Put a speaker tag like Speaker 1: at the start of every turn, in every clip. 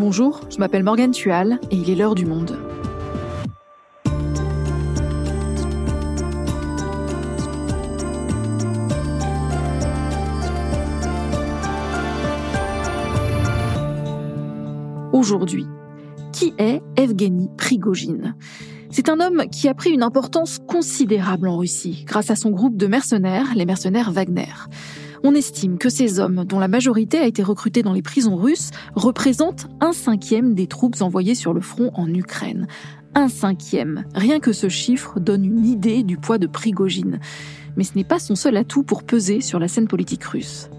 Speaker 1: Bonjour, je m'appelle Morgane Tual et il est l'heure du monde. Aujourd'hui, qui est Evgeny Prigogine? C'est un homme qui a pris une importance considérable en Russie grâce à son groupe de mercenaires, les mercenaires Wagner. On estime que ces hommes, dont la majorité a été recrutée dans les prisons russes, représentent un cinquième des troupes envoyées sur le front en Ukraine. Un cinquième. Rien que ce chiffre donne une idée du poids de Prigogine. Mais ce n'est pas son seul atout pour peser sur la scène politique russe.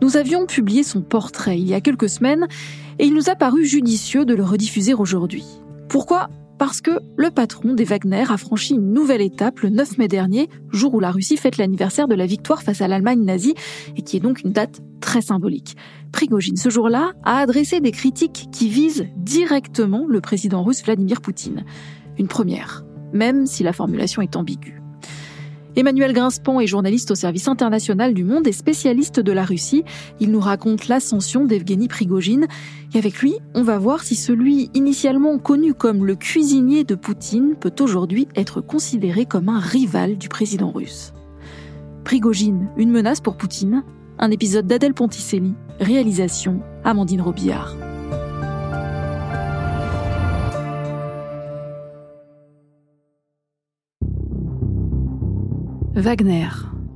Speaker 1: Nous avions publié son portrait il y a quelques semaines et il nous a paru judicieux de le rediffuser aujourd'hui. Pourquoi parce que le patron des Wagner a franchi une nouvelle étape le 9 mai dernier, jour où la Russie fête l'anniversaire de la victoire face à l'Allemagne nazie, et qui est donc une date très symbolique. Prigogine, ce jour-là, a adressé des critiques qui visent directement le président russe Vladimir Poutine. Une première, même si la formulation est ambiguë. Emmanuel Grinspan est journaliste au service international du Monde et spécialiste de la Russie. Il nous raconte l'ascension d'Evgeny Prigogine. Et avec lui, on va voir si celui initialement connu comme le cuisinier de Poutine peut aujourd'hui être considéré comme un rival du président russe. Prigogine, une menace pour Poutine Un épisode d'Adèle Ponticelli. Réalisation Amandine Robillard. Wagner.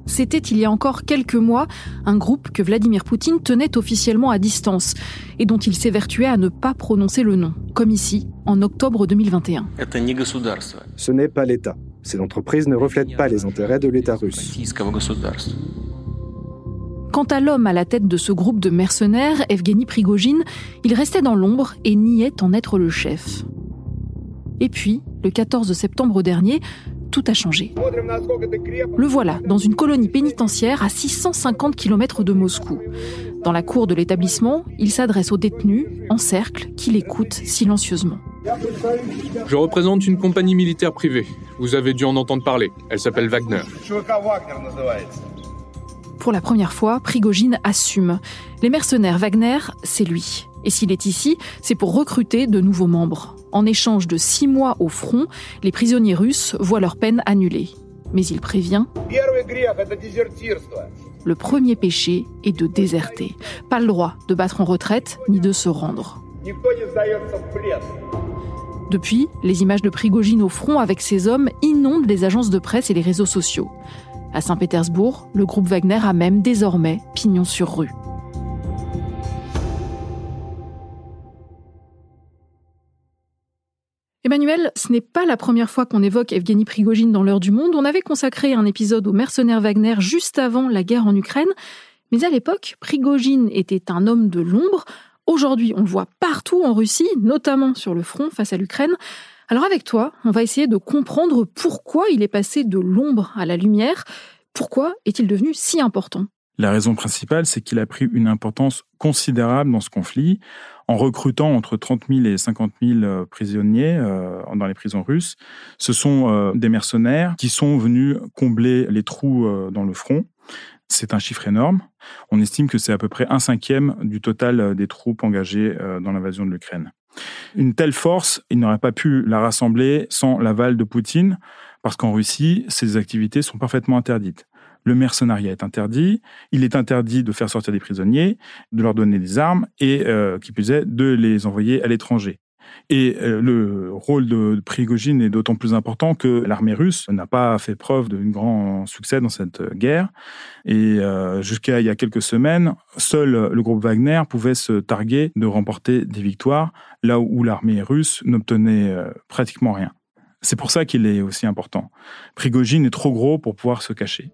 Speaker 1: C'était il y a encore quelques mois un groupe que Vladimir Poutine tenait officiellement à distance et dont il s'évertuait à ne pas prononcer le nom, comme ici, en octobre 2021.
Speaker 2: Ce n'est pas l'État. Ces entreprises ne reflètent pas les intérêts de l'État russe.
Speaker 1: Quant à l'homme à la tête de ce groupe de mercenaires, Evgeny Prigogine, il restait dans l'ombre et niait en être le chef. Et puis, le 14 septembre dernier, tout a changé. Le voilà dans une colonie pénitentiaire à 650 km de Moscou. Dans la cour de l'établissement, il s'adresse aux détenus, en cercle, qui l'écoutent silencieusement.
Speaker 3: Je représente une compagnie militaire privée. Vous avez dû en entendre parler. Elle s'appelle Wagner.
Speaker 1: Pour la première fois, Prigogine assume. Les mercenaires Wagner, c'est lui. Et s'il est ici, c'est pour recruter de nouveaux membres. En échange de six mois au front, les prisonniers russes voient leur peine annulée. Mais il prévient Le premier péché est de déserter. Pas le droit de battre en retraite ni de se rendre. Depuis, les images de Prigogine au front avec ses hommes inondent les agences de presse et les réseaux sociaux. À Saint-Pétersbourg, le groupe Wagner a même désormais pignon sur rue. Emmanuel, ce n'est pas la première fois qu'on évoque Evgeny Prigogine dans l'heure du monde. On avait consacré un épisode aux mercenaires Wagner juste avant la guerre en Ukraine. Mais à l'époque, Prigogine était un homme de l'ombre. Aujourd'hui, on le voit partout en Russie, notamment sur le front face à l'Ukraine. Alors avec toi, on va essayer de comprendre pourquoi il est passé de l'ombre à la lumière. Pourquoi est-il devenu si important?
Speaker 4: La raison principale, c'est qu'il a pris une importance considérable dans ce conflit en recrutant entre 30 000 et 50 000 euh, prisonniers euh, dans les prisons russes. Ce sont euh, des mercenaires qui sont venus combler les trous dans le front. C'est un chiffre énorme. On estime que c'est à peu près un cinquième du total des troupes engagées dans l'invasion de l'Ukraine. Une telle force, il n'aurait pas pu la rassembler sans l'aval de Poutine, parce qu'en Russie, ces activités sont parfaitement interdites le mercenariat est interdit, il est interdit de faire sortir des prisonniers, de leur donner des armes et, euh, qui plus est, de les envoyer à l'étranger. Et euh, le rôle de Prigogine est d'autant plus important que l'armée russe n'a pas fait preuve d'un grand succès dans cette guerre. Et euh, jusqu'à il y a quelques semaines, seul le groupe Wagner pouvait se targuer de remporter des victoires, là où l'armée russe n'obtenait pratiquement rien. C'est pour ça qu'il est aussi important. Prigogine est trop gros pour pouvoir se cacher.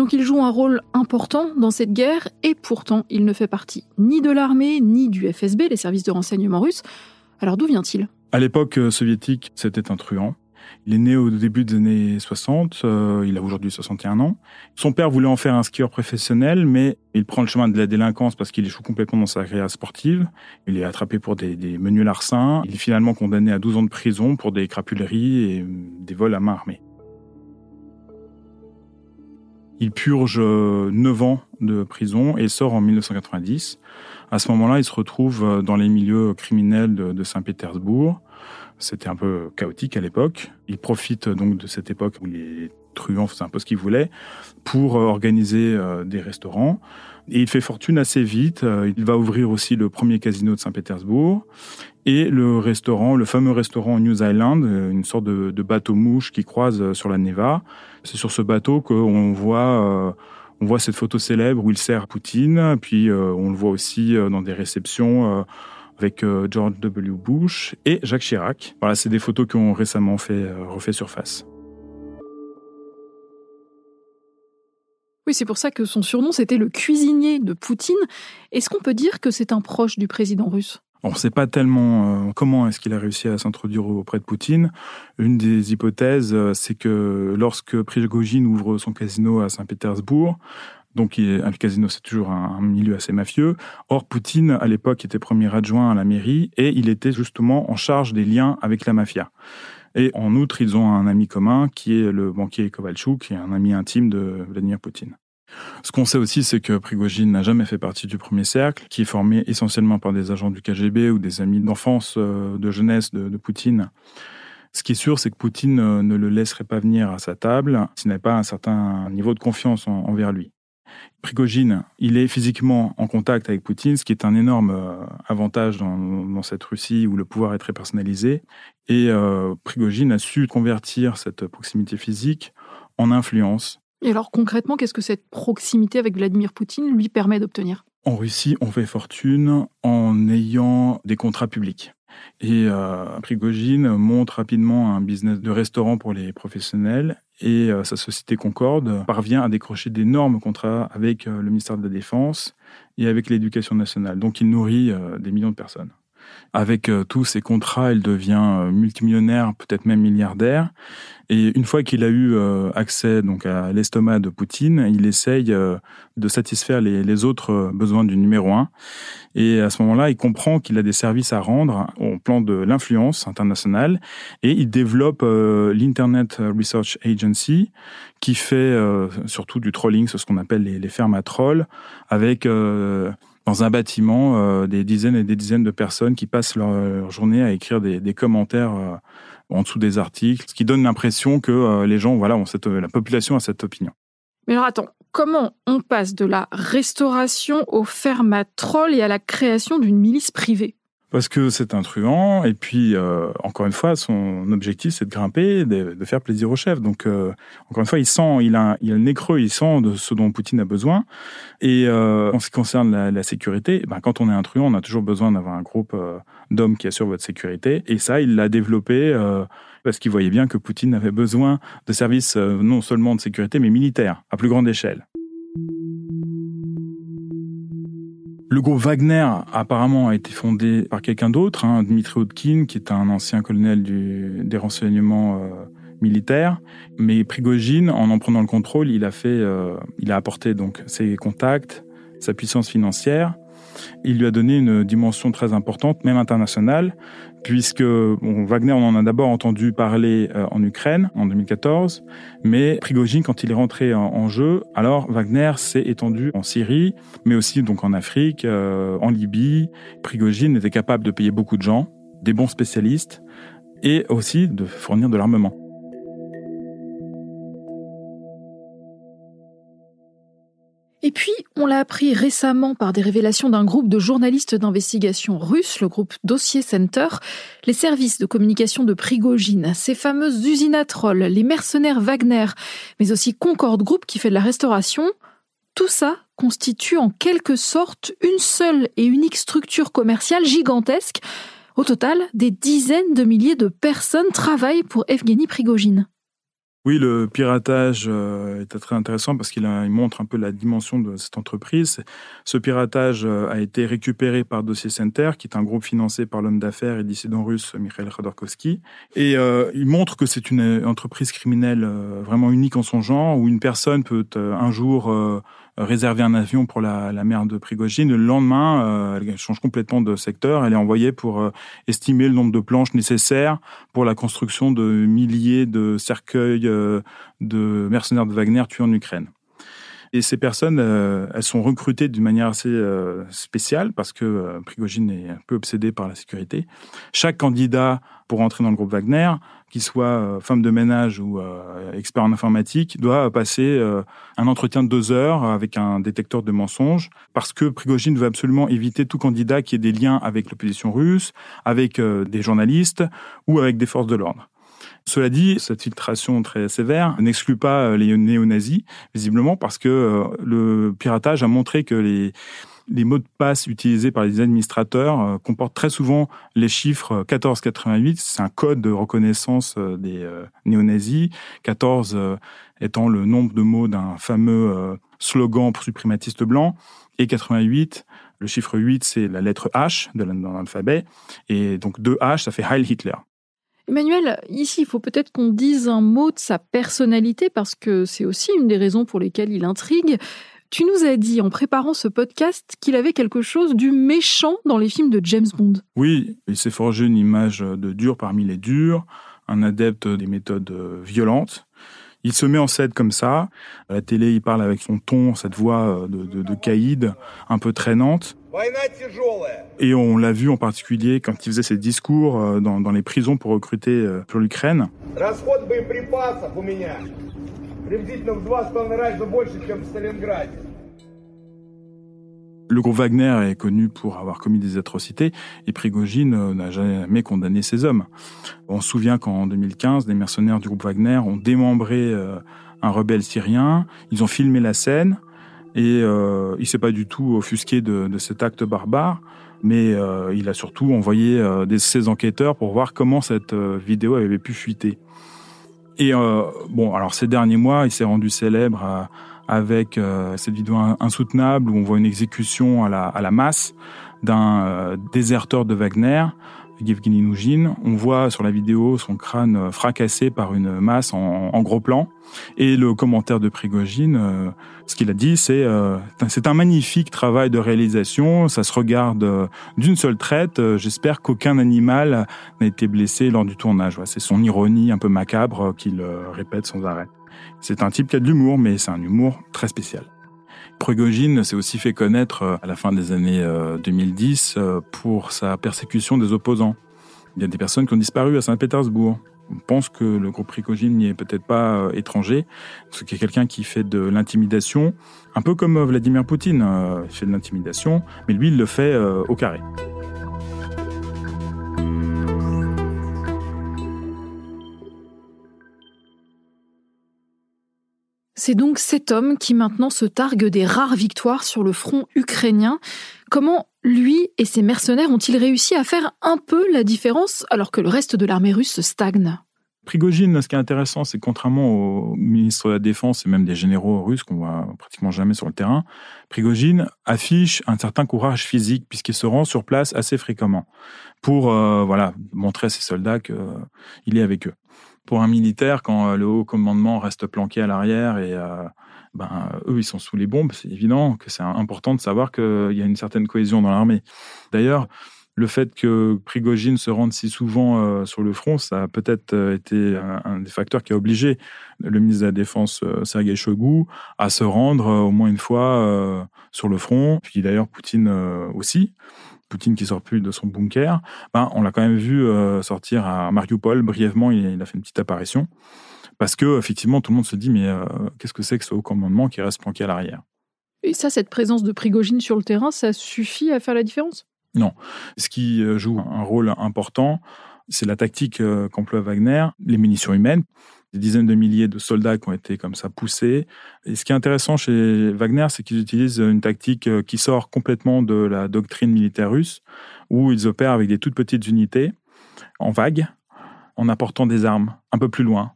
Speaker 1: Donc il joue un rôle important dans cette guerre et pourtant il ne fait partie ni de l'armée ni du FSB, les services de renseignement russes. Alors d'où vient-il?
Speaker 4: À l'époque euh, soviétique, c'était un truand. Il est né au début des années 60, euh, il a aujourd'hui 61 ans. Son père voulait en faire un skieur professionnel, mais il prend le chemin de la délinquance parce qu'il échoue complètement dans sa carrière sportive. Il est attrapé pour des, des menus larcins. Il est finalement condamné à 12 ans de prison pour des crapuleries et des vols à main armée. Il purge 9 ans de prison et sort en 1990. À ce moment-là, il se retrouve dans les milieux criminels de, Saint-Pétersbourg. C'était un peu chaotique à l'époque. Il profite donc de cette époque où les truands faisaient un peu ce qu'ils voulaient pour organiser des restaurants. Et il fait fortune assez vite. Euh, il va ouvrir aussi le premier casino de Saint-Pétersbourg et le restaurant, le fameux restaurant New Island, euh, une sorte de, bateau mouche qui croise euh, sur la Neva. C'est sur ce bateau qu'on voit, voit cette photo célèbre où il sert Poutine. Puis on le voit aussi dans des réceptions avec George W. Bush et Jacques Chirac. Voilà, c'est des photos qui ont récemment fait refait surface.
Speaker 1: Oui, c'est pour ça que son surnom, c'était le cuisinier de Poutine. Est-ce qu'on peut dire que c'est un proche du président russe?
Speaker 4: On ne sait pas tellement euh, comment est-ce qu'il a réussi à s'introduire auprès de Poutine. Une des hypothèses, euh, c'est que lorsque Prigogine ouvre son casino à Saint-Pétersbourg, donc un casino c'est toujours un, milieu assez mafieux. Or Poutine à l'époque était premier adjoint à la mairie et il était justement en charge des liens avec la mafia. Et en outre, ils ont un ami commun qui est le banquier Kovalchuk, qui est un ami intime de Vladimir Poutine. Ce qu'on sait aussi, c'est que Prigogine n'a jamais fait partie du premier cercle, qui est formé essentiellement par des agents du KGB ou des amis d'enfance, euh, de jeunesse de, Poutine. Ce qui est sûr, c'est que Poutine euh, ne le laisserait pas venir à sa table s'il n'avait pas un certain niveau de confiance envers lui. Prigogine, il est physiquement en contact avec Poutine, ce qui est un énorme euh, avantage dans, cette Russie où le pouvoir est très personnalisé. Et euh, Prigogine a su convertir cette proximité physique en influence.
Speaker 1: Et alors concrètement, qu'est-ce que cette proximité avec Vladimir Poutine lui permet d'obtenir?
Speaker 4: En Russie, on fait fortune en ayant des contrats publics. Et euh, monte rapidement un business de restaurant pour les professionnels et euh, sa société Concorde parvient à décrocher d'énormes contrats avec euh, le ministère de la Défense et avec l'éducation nationale. Donc il nourrit euh, des millions de personnes. Avec euh, tous ces contrats, il devient euh, multimillionnaire, peut-être même milliardaire. Et une fois qu'il a eu euh, accès donc à l'estomac de Poutine, il essaye de satisfaire les, autres besoins du numéro un. Et à ce moment-là, il comprend qu'il a des services à rendre au plan de l'influence internationale et il développe l'Internet Research Agency qui fait surtout du trolling, ce qu'on appelle les, les fermes à trolls, avec dans un bâtiment euh, des dizaines et des dizaines de personnes qui passent leur, journée à écrire des, commentaires euh, en dessous des articles, ce qui donne l'impression que euh, les gens, voilà, ont cette, la population a cette opinion.
Speaker 1: Mais alors attends, comment on passe de la restauration au fermatrol et à la création d'une milice privée?
Speaker 4: Parce que c'est un truand, et puis, euh, encore une fois, son objectif, c'est de grimper, de, faire plaisir au chef. Donc, euh, encore une fois, il sent, il a, il a le nez creux, il sent de ce dont Poutine a besoin. Et euh, en ce qui concerne la, la sécurité, ben, quand on est un truand, on a toujours besoin d'avoir un groupe euh, d'hommes qui assure votre sécurité. Et ça, il l'a développé euh, parce qu'il voyait bien que Poutine avait besoin de services non seulement de sécurité, mais militaires, à plus grande échelle. Le groupe Wagner apparemment a été fondé par quelqu'un d'autre, hein, Dmitri Odkin, qui est un ancien colonel du, des renseignements euh, militaires. Mais Prigogine, en en prenant le contrôle, il a fait, euh, il a apporté donc ses contacts, sa puissance financière. Il lui a donné une dimension très importante, même internationale, puisque Wagner, on en a d'abord entendu parler euh, en Ukraine en 2014, mais Prigogine, quand il est rentré en, jeu, alors Wagner s'est étendu en Syrie, mais aussi donc en Afrique, euh, en Libye. Prigogine était capable de payer beaucoup de gens, des bons spécialistes, et aussi de fournir de l'armement.
Speaker 1: Et puis, on l'a appris récemment par des révélations d'un groupe de journalistes d'investigation russes, le groupe Dossier Center, les services de communication de Prigogine, ces fameuses usines à trolls, les mercenaires Wagner, mais aussi Concorde Group qui fait de la restauration. Tout ça constitue en quelque sorte une seule et unique structure commerciale gigantesque. Au total, des dizaines de milliers de personnes travaillent pour Evgeny Prigogine.
Speaker 4: Oui, le piratage euh, est très intéressant parce qu'il montre un peu la dimension de cette entreprise. Ce piratage euh, a été récupéré par Dossier Center, qui est un groupe financé par l'homme d'affaires et dissident russe Mikhail Khodorkovsky. Et euh, il montre que c'est une entreprise criminelle vraiment unique en son genre, où une personne peut un jour réserver un avion pour la, la de Prigogine. Le lendemain, euh, elle change complètement de secteur. Elle est envoyée pour euh, estimer le nombre de planches nécessaires pour la construction de milliers de cercueils euh, de mercenaires de Wagner tués en Ukraine. Et ces personnes, euh, elles sont recrutées d'une manière assez euh, spéciale parce que euh, Prigogine est un peu obsédé par la sécurité. Chaque candidat pour entrer dans le groupe Wagner, qu'il soit femme de ménage ou expert en informatique, doit passer un entretien de deux heures avec un détecteur de mensonges parce que Prigogine veut absolument éviter tout candidat qui ait des liens avec l'opposition russe, avec des journalistes ou avec des forces de l'ordre. Cela dit, cette filtration très sévère n'exclut pas euh, les néo-nazis, visiblement, parce que euh, le piratage a montré que les, mots de passe utilisés par les administrateurs euh, comportent très souvent les chiffres 1488. C'est un code de reconnaissance des néo-nazis. 14 étant le nombre de mots d'un fameux slogan suprématiste blanc. Et 88, le chiffre 8, c'est la lettre H de l'alphabet. Et donc 2 H, ça fait Heil Hitler.
Speaker 1: Emmanuel, ici, il faut peut-être qu'on dise un mot de sa personnalité parce que c'est aussi une des raisons pour lesquelles il intrigue. Tu nous as dit en préparant ce podcast qu'il avait quelque chose du méchant dans les films de James Bond.
Speaker 4: Oui, il s'est forgé une image de dur parmi les durs, un adepte des méthodes violentes. Il se met en scène comme ça. À la télé, il parle avec son ton, cette voix de, de, de caïd, un peu traînante. Et on l'a vu en particulier quand il faisait ses discours euh, dans, dans les prisons pour recruter euh, pour l'Ukraine. Le groupe Wagner est connu pour avoir commis des atrocités et Prigogine euh, n'a jamais condamné ces hommes. On se souvient qu'en 2015, des mercenaires du groupe Wagner ont démembré un rebelle syrien, ils ont filmé la scène, et euh, il s'est pas du tout offusqué de, cet acte barbare, mais euh, il a surtout envoyé euh, ses enquêteurs pour voir comment cette euh, vidéo avait pu fuiter. Et euh, bon, alors ces derniers mois, il s'est rendu célèbre avec cette vidéo insoutenable où on voit une exécution à la, à la masse d'un déserteur de Wagner Yevgeny. On voit sur la vidéo son crâne euh, fracassé par une masse en, gros plan. Et le commentaire de Prigogine, euh, ce qu'il a dit, c'est euh, c'est un magnifique travail de réalisation. Ça se regarde d'une seule traite. J'espère qu'aucun animal n'a été blessé lors du tournage. c'est son ironie un peu macabre qu'il répète sans arrêt. C'est un type qui a de l'humour, mais c'est un humour très spécial. Prigogine s'est aussi fait connaître euh, à la fin des années 2010 euh, euh, pour sa persécution des opposants. Il y a des personnes qui ont disparu à Saint-Pétersbourg. On pense que le groupe Prigogine n'y est peut-être pas étranger, ce qui est quelqu'un qui fait de l'intimidation, un peu comme Vladimir Poutine il fait de l'intimidation, mais lui il le fait au carré.
Speaker 1: C'est donc cet homme qui maintenant se targue des rares victoires sur le front ukrainien. Comment lui et ses mercenaires ont-ils réussi à faire un peu la différence alors que le reste de l'armée russe stagne?
Speaker 4: Prigogine, ce qui est intéressant, c'est contrairement au ministre de la Défense et même des généraux russes qu'on voit pratiquement jamais sur le terrain, Prigogine affiche un certain courage physique puisqu'il se rend sur place assez fréquemment pour euh, voilà montrer à ses soldats qu'il euh, est avec eux pour un militaire, quand euh, le haut commandement reste planqué à l'arrière et euh, ben, eux, ils sont sous les bombes, c'est évident que c'est important de savoir qu'il y a une certaine cohésion dans l'armée. D'ailleurs, le fait que Prigogine se rende si souvent euh, sur le front, ça a peut-être été un, des facteurs qui a obligé le ministre de la Défense, Sergei Shoigu, à se rendre au moins une fois sur le front, puis d'ailleurs Poutine aussi. Poutine qui sort plus de son bunker, ben, on l'a quand même vu euh, sortir à Mariupol brièvement, il, a fait une petite apparition. Parce que effectivement, tout le monde se dit, mais euh, qu'est-ce que c'est que ce haut commandement qui reste planqué à l'arrière?
Speaker 1: Et ça, cette présence de Prigogine sur le terrain, ça suffit à faire la différence?
Speaker 4: Non. Ce qui euh, joue un rôle important, c'est la tactique qu'emploie Wagner, les munitions humaines des dizaines de milliers de soldats qui ont été comme ça poussés. Et ce qui est intéressant chez Wagner, c'est qu'ils utilisent une tactique euh, qui sort complètement de la doctrine militaire russe, où ils opèrent avec des toutes petites unités, en vague, en apportant des armes un peu plus loin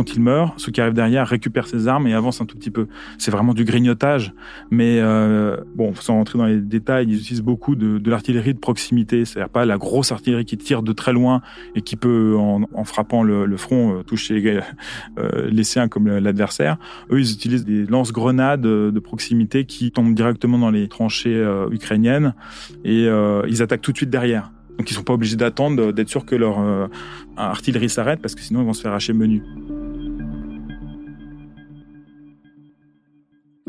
Speaker 4: quand il meurt, ceux qui arrivent derrière récupèrent ses armes et avancent un tout petit peu. C'est vraiment du grignotage, mais euh, bon, sans rentrer dans les détails, ils utilisent beaucoup de, l'artillerie de proximité, c'est-à-dire pas la grosse artillerie qui tire de très loin et qui peut, en, frappant le, front, euh, toucher euh, les siens comme l'adversaire. Eux, ils utilisent des lance-grenades de proximité qui tombent directement dans les tranchées euh, ukrainiennes et euh, ils attaquent tout de suite derrière. Donc ils sont pas obligés d'attendre d'être sûr que leur artillerie s'arrête parce que sinon ils vont se faire hacher menu.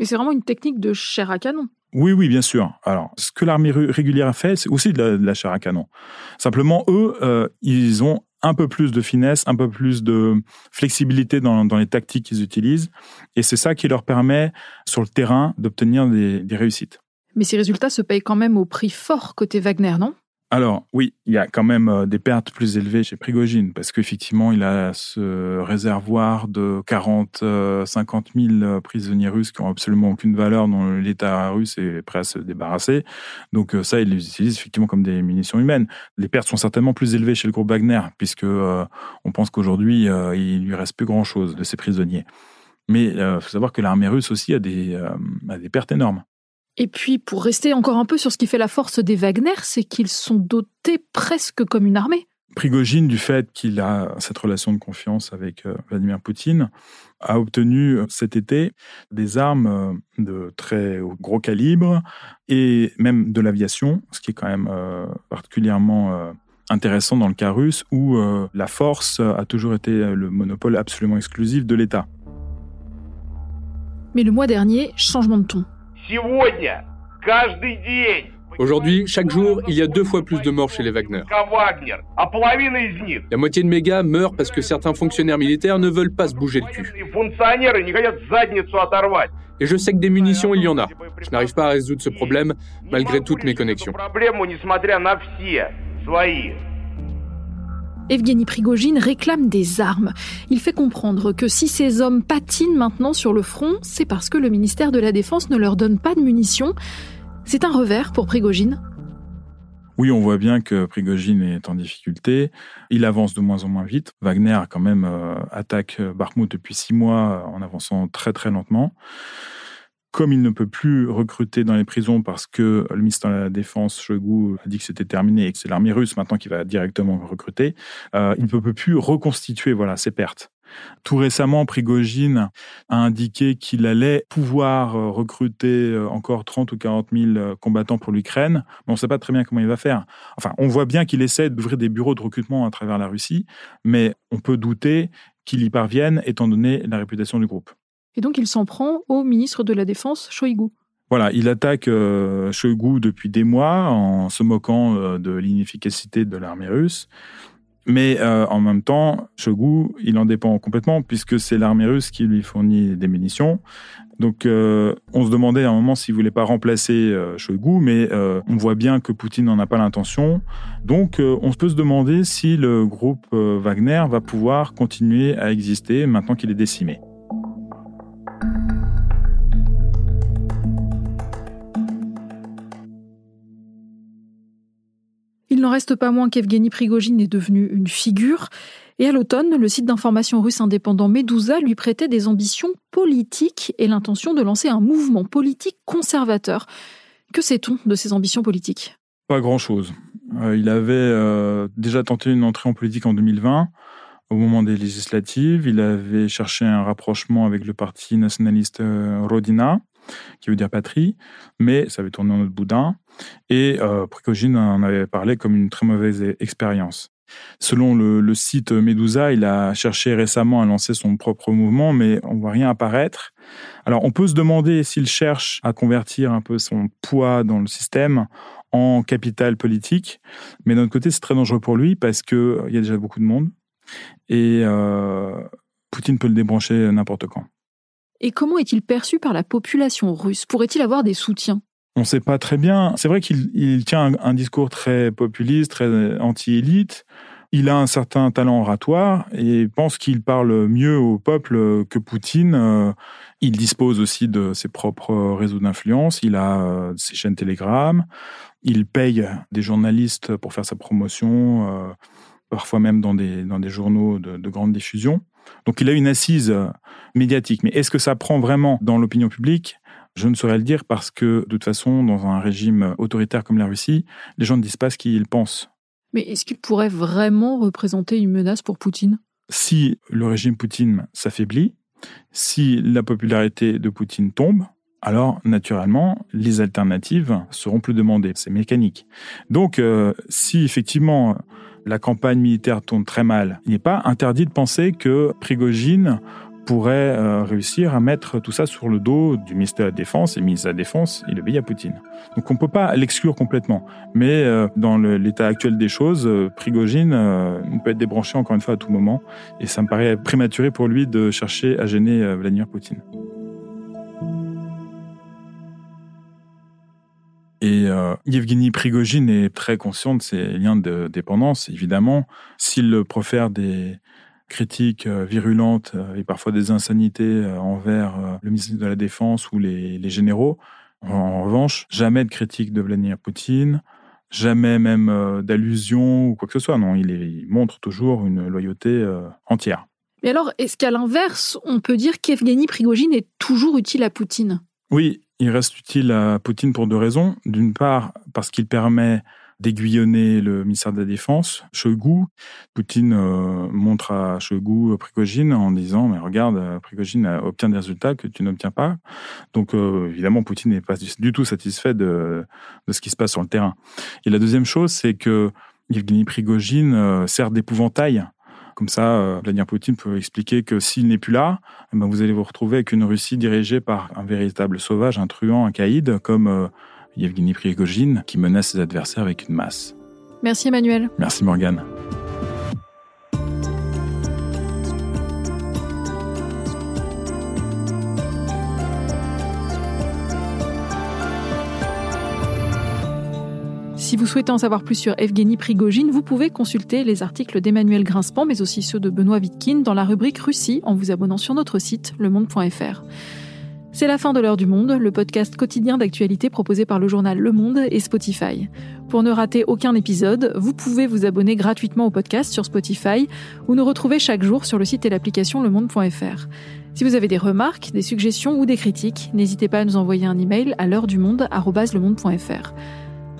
Speaker 1: Mais c'est vraiment une technique de chair à canon.
Speaker 4: Oui, oui, bien sûr. Alors, ce que l'armée régulière a fait, c'est aussi de la, chair à canon. Simplement, eux, euh, ils ont un peu plus de finesse, un peu plus de flexibilité dans, les tactiques qu'ils utilisent. Et c'est ça qui leur permet, sur le terrain, d'obtenir des réussites.
Speaker 1: Mais ces résultats se payent quand même au prix fort côté Wagner, non?
Speaker 4: Alors oui, il y a quand même euh, des pertes plus élevées chez Prigogine, parce qu'effectivement, il a ce réservoir de 40, 50 000 prisonniers russes qui ont absolument aucune valeur dont l'État russe est prêt à se débarrasser. Donc euh, ça, il les utilise effectivement comme des munitions humaines. Les pertes sont certainement plus élevées chez le groupe Wagner, puisque euh, on pense qu'aujourd'hui, il lui reste plus grand-chose de ces prisonniers. Mais il faut savoir que l'armée russe aussi a des pertes énormes.
Speaker 1: Et puis, pour rester encore un peu sur ce qui fait la force des Wagner, c'est qu'ils sont dotés presque comme une armée.
Speaker 4: Prigogine, du fait qu'il a cette relation de confiance avec euh, Vladimir Poutine, a obtenu euh, cet été des armes euh, de très gros calibre et même de l'aviation, ce qui est quand même particulièrement intéressant dans le cas russe où la force a toujours été le monopole absolument exclusif de l'État.
Speaker 1: Mais le mois dernier, changement de ton.
Speaker 3: Aujourd'hui, chaque jour, il y a deux fois plus de morts chez les Wagner. La moitié de mes gars meurent parce que certains fonctionnaires militaires ne veulent pas se bouger le cul. Et je sais que des munitions, il y en a. Je n'arrive pas à résoudre ce problème malgré toutes mes connexions.
Speaker 1: Evgeny Prigogine réclame des armes. Il fait comprendre que si ces hommes patinent maintenant sur le front, c'est parce que le ministère de la Défense ne leur donne pas de munitions. C'est un revers pour Prigogine
Speaker 4: oui, on voit bien que Prigogine est en difficulté. Il avance de moins en moins vite. Wagner, quand même, euh, attaque Bakhmut depuis six mois en avançant très très lentement comme il ne peut plus recruter dans les prisons parce que le ministre de la Défense, Shoigu, a dit que c'était terminé et que c'est l'armée russe maintenant qui va directement recruter, euh, il ne peut plus reconstituer voilà ses pertes. Tout récemment, Prigogine a indiqué qu'il allait pouvoir euh, recruter euh, encore 30 ou 40 000 combattants pour l'Ukraine, mais on ne sait pas très bien comment il va faire. Enfin, on voit bien qu'il essaie d'ouvrir des bureaux de recrutement à travers la Russie, mais on peut douter qu'il y parvienne étant donné la réputation du groupe.
Speaker 1: Et donc il s'en prend au ministre de la Défense, Shoigu.
Speaker 4: Voilà, il attaque euh, Shoigu depuis des mois en se moquant euh, de l'inefficacité de l'armée russe. Mais euh, en même temps, Shoigu, il en dépend complètement puisque c'est l'armée russe qui lui fournit des munitions. Donc on se demandait à un moment s'il voulait pas remplacer Shoigu, mais on voit bien que Poutine n'en a pas l'intention. Donc on peut se demander si le groupe Wagner va pouvoir continuer à exister maintenant qu'il est décimé.
Speaker 1: N'en reste pas moins qu'Evgeny Prigogine est devenu une figure. Et à l'automne, le site d'information russe indépendant Medusa lui prêtait des ambitions politiques et l'intention de lancer un mouvement politique conservateur. Que sait-on de ces ambitions politiques?
Speaker 4: Pas grand-chose. Euh, il avait euh, déjà tenté une entrée en politique en 2020 au moment des législatives. Il avait cherché un rapprochement avec le parti nationaliste euh, Rodina qui veut dire patrie, mais ça avait tourné en autre boudin. Et euh, en avait parlé comme une très mauvaise expérience. Selon le, site Medusa, il a cherché récemment à lancer son propre mouvement, mais on voit rien apparaître. Alors, on peut se demander s'il cherche à convertir un peu son poids dans le système en capital politique, mais d'un autre côté, c'est très dangereux pour lui parce qu'il euh, y a déjà beaucoup de monde et euh, Poutine peut le débrancher n'importe quand.
Speaker 1: Et comment est-il perçu par la population russe? Pourrait-il avoir des soutiens?
Speaker 4: On ne sait pas très bien. C'est vrai qu'il tient un, discours très populiste, très anti-élite. Il a un certain talent oratoire et pense qu'il parle mieux au peuple que Poutine. Il dispose aussi de ses propres réseaux d'influence. Il a euh, ses chaînes Telegram. Il paye des journalistes pour faire sa promotion, euh, parfois même dans des, dans des journaux de grande diffusion. Donc il a une assise euh, médiatique. Mais est-ce que ça prend vraiment dans l'opinion publique? Je ne saurais le dire parce que, de toute façon, dans un régime autoritaire comme la Russie, les gens ne disent pas ce qu'ils pensent.
Speaker 1: Mais est-ce qu'il pourrait vraiment représenter une menace pour Poutine?
Speaker 4: Si le régime Poutine s'affaiblit, si la popularité de Poutine tombe, alors naturellement, les alternatives seront plus demandées. C'est mécanique. Donc, euh, si effectivement la campagne militaire tourne très mal, il n'est pas interdit de penser que Prigogine pourrait euh, réussir à mettre tout ça sur le dos du ministère de la Défense, et le ministère de la Défense, il obéit à Poutine. Donc on ne peut pas l'exclure complètement. Mais euh, dans l'état actuel des choses, euh, Prigogine peut être débranché encore une fois à tout moment, et ça me paraît prématuré pour lui de chercher à gêner Vladimir Poutine. Et euh, Yevgeny Prigogine est très conscient de ses liens de dépendance, évidemment. S'il profère des critiques euh, virulentes euh, et parfois des insanités euh, envers le ministre de la Défense ou les, les généraux, en revanche, jamais de critique de Vladimir Poutine, jamais même d'allusion ou quoi que ce soit. Non, il, il montre toujours une loyauté entière.
Speaker 1: Mais alors, est-ce qu'à l'inverse, on peut dire qu'Evgeny Prigogine est toujours utile à Poutine?
Speaker 4: Oui, il reste utile à Poutine pour deux raisons. D'une part, parce qu'il permet d'aiguillonner le ministère de la Défense, Shoigu. Poutine euh, montre à Shoigu Prigogine en disant mais regarde, Prigogine obtient des résultats que tu n'obtiens pas. Donc euh, évidemment, Poutine n'est pas du tout satisfait de, de ce qui se passe sur le terrain. Et la deuxième chose, c'est que Yevgeny Prigogine euh, sert d'épouvantail comme ça, euh, Vladimir Poutine peut expliquer que s'il n'est plus là, eh ben, vous allez vous retrouver avec une Russie dirigée par un véritable sauvage, un truand, un caïd, comme euh, Yevgeny Prigogine, qui menace ses adversaires avec une masse.
Speaker 1: Merci Emmanuel.
Speaker 4: Merci Morgane.
Speaker 1: Si vous souhaitez en savoir plus sur Evgeny Prigogine, vous pouvez consulter les articles d'Emmanuel Grinspan, mais aussi ceux de Benoît Vitkin dans la rubrique Russie en vous abonnant sur notre site lemonde.fr. C'est la fin de l'heure du monde, le podcast quotidien d'actualité proposé par le journal Le Monde et Spotify. Pour ne rater aucun épisode, vous pouvez vous abonner gratuitement au podcast sur Spotify ou nous retrouver chaque jour sur le site et l'application lemonde.fr. Si vous avez des remarques, des suggestions ou des critiques, n'hésitez pas à nous envoyer un email à l'heure du monde